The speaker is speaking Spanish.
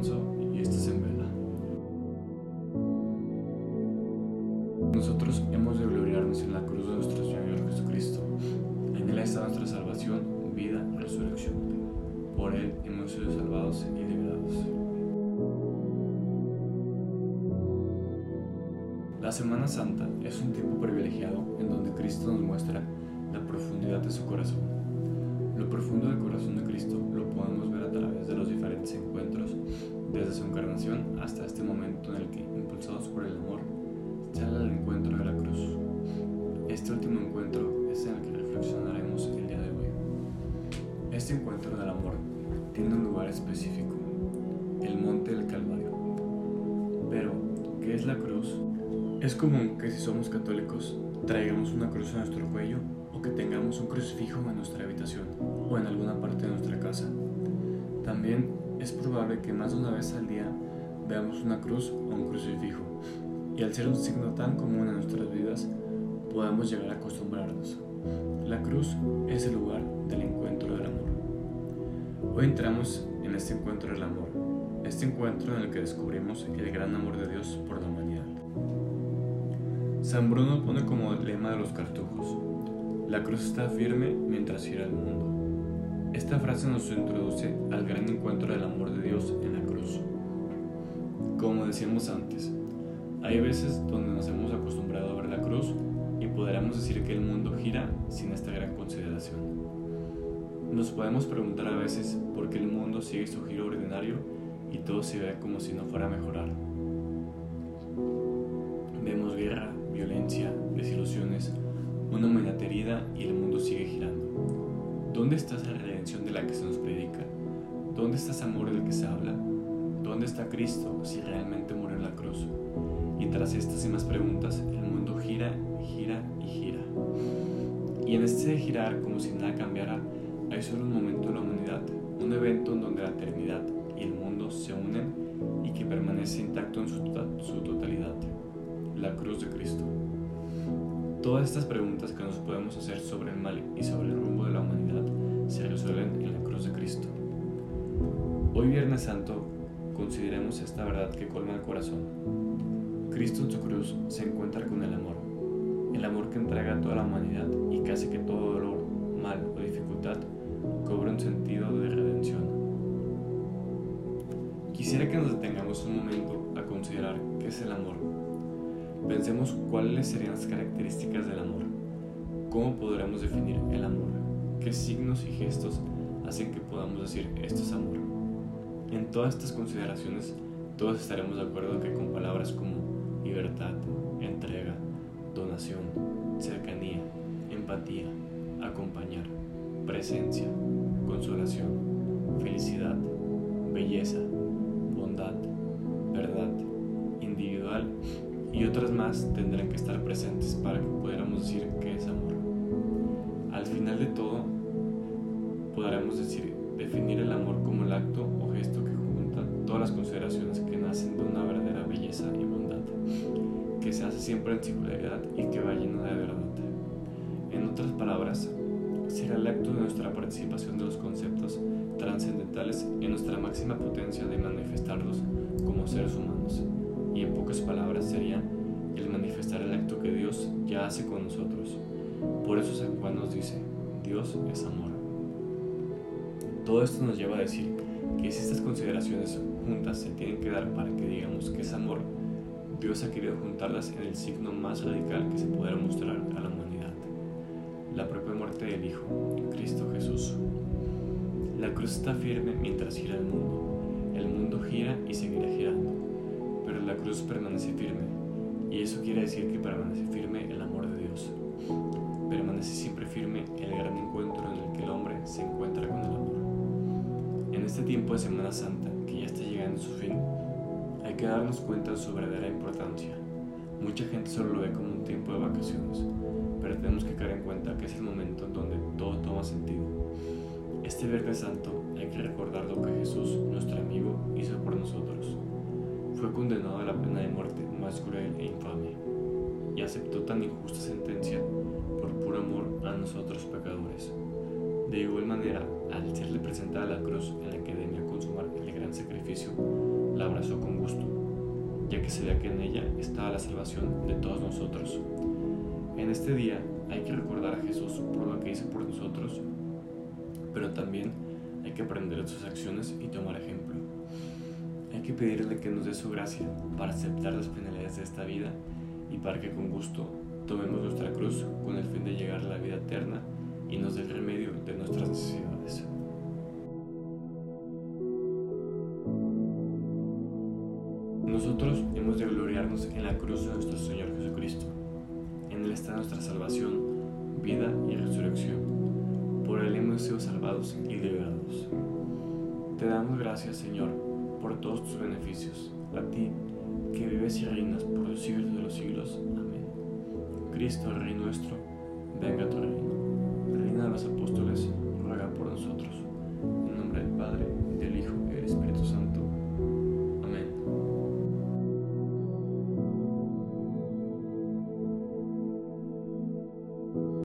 Y esto es en vela. Nosotros hemos de gloriarnos en la cruz de nuestro Señor Jesucristo. En Él está nuestra salvación, vida resurrección. Por Él hemos sido salvados y liberados. La Semana Santa es un tiempo privilegiado en donde Cristo nos muestra la profundidad de su corazón. Lo profundo del corazón de Cristo lo podemos ver a través de los diferentes encuentros, desde su encarnación hasta este momento en el que, impulsados por el amor, sale al encuentro de la cruz. Este último encuentro es en el que reflexionaremos el día de hoy. Este encuentro del amor tiene un lugar específico, el monte del Calvario. Pero, ¿qué es la cruz? Es común que si somos católicos traigamos una cruz a nuestro cuello que tengamos un crucifijo en nuestra habitación o en alguna parte de nuestra casa. También es probable que más de una vez al día veamos una cruz o un crucifijo y al ser un signo tan común en nuestras vidas podemos llegar a acostumbrarnos. La cruz es el lugar del encuentro del amor. Hoy entramos en este encuentro del amor, este encuentro en el que descubrimos el gran amor de Dios por la humanidad. San Bruno pone como lema de los cartujos, la cruz está firme mientras gira el mundo. Esta frase nos introduce al gran encuentro del amor de Dios en la cruz. Como decíamos antes, hay veces donde nos hemos acostumbrado a ver la cruz y podríamos decir que el mundo gira sin esta gran consideración. Nos podemos preguntar a veces por qué el mundo sigue su giro ordinario y todo se ve como si no fuera a mejorar. Vemos guerra, violencia, una humanidad herida y el mundo sigue girando. ¿Dónde está esa redención de la que se nos predica? ¿Dónde está ese amor del que se habla? ¿Dónde está Cristo si realmente murió en la cruz? Y tras estas y más preguntas, el mundo gira, gira y gira. Y en este girar, como si nada cambiara, hay solo un momento en la humanidad, un evento en donde la eternidad y el mundo se unen y que permanece intacto en su, su totalidad, la cruz de Cristo. Todas estas preguntas que nos podemos hacer sobre el mal y sobre el rumbo de la humanidad se resuelven en la cruz de Cristo. Hoy Viernes Santo consideremos esta verdad que colma el corazón. Cristo en su cruz se encuentra con el amor, el amor que entrega a toda la humanidad y hace que todo dolor, mal o dificultad cobre un sentido de redención. Quisiera que nos detengamos un momento a considerar qué es el amor Pensemos cuáles serían las características del amor. ¿Cómo podremos definir el amor? ¿Qué signos y gestos hacen que podamos decir esto es amor? En todas estas consideraciones, todos estaremos de acuerdo que con palabras como libertad, entrega, donación, cercanía, empatía, acompañar, presencia, consolación, felicidad, belleza, bondad, verdad, individual y otras más tendrán que estar presentes para que pudiéramos decir que es amor. Al final de todo, podremos decir, definir el amor como el acto o gesto que junta todas las consideraciones que nacen de una verdadera belleza y bondad, que se hace siempre en singularidad y que va lleno de verdad. En otras palabras, será el acto de nuestra participación de los conceptos trascendentales en nuestra máxima potencia de manifestarlos como seres humanos Hace con nosotros. Por eso San Juan nos dice, Dios es amor. Todo esto nos lleva a decir que si estas consideraciones juntas se tienen que dar para que digamos que es amor, Dios ha querido juntarlas en el signo más radical que se pudiera mostrar a la humanidad, la propia muerte del Hijo, Cristo Jesús. La cruz está firme mientras gira el mundo, el mundo gira y seguirá girando pero la cruz permanece firme, y eso quiere decir que permanece firme el amor de Dios. Permanece siempre firme el gran encuentro en el que el hombre se encuentra con el amor. En este tiempo de Semana Santa, que ya está llegando a su fin, hay que darnos cuenta de su verdadera importancia. Mucha gente solo lo ve como un tiempo de vacaciones, pero tenemos que caer en cuenta que es el momento en donde todo toma sentido. Este Viernes Santo hay que recordar lo que Jesús, nuestro amigo, hizo por nosotros. Fue condenado a la pena de muerte más cruel e infame y aceptó tan injusta sentencia por puro amor a nosotros pecadores. De igual manera, al serle presentada la cruz en la que debía consumar el gran sacrificio, la abrazó con gusto, ya que se veía que en ella estaba la salvación de todos nosotros. En este día hay que recordar a Jesús por lo que hizo por nosotros, pero también hay que aprender de sus acciones y tomar ejemplo. Que pedirle que nos dé su gracia para aceptar las penalidades de esta vida y para que con gusto tomemos nuestra cruz con el fin de llegar a la vida eterna y nos dé el remedio de nuestras necesidades. Nosotros hemos de gloriarnos en la cruz de nuestro Señor Jesucristo. En Él está nuestra salvación, vida y resurrección. Por Él hemos sido salvados y liberados. Te damos gracias, Señor, por todos tus beneficios. A ti, que vives y reinas por los siglos de los siglos. Amén. Cristo, Rey nuestro, venga a tu reino. Reina de los apóstoles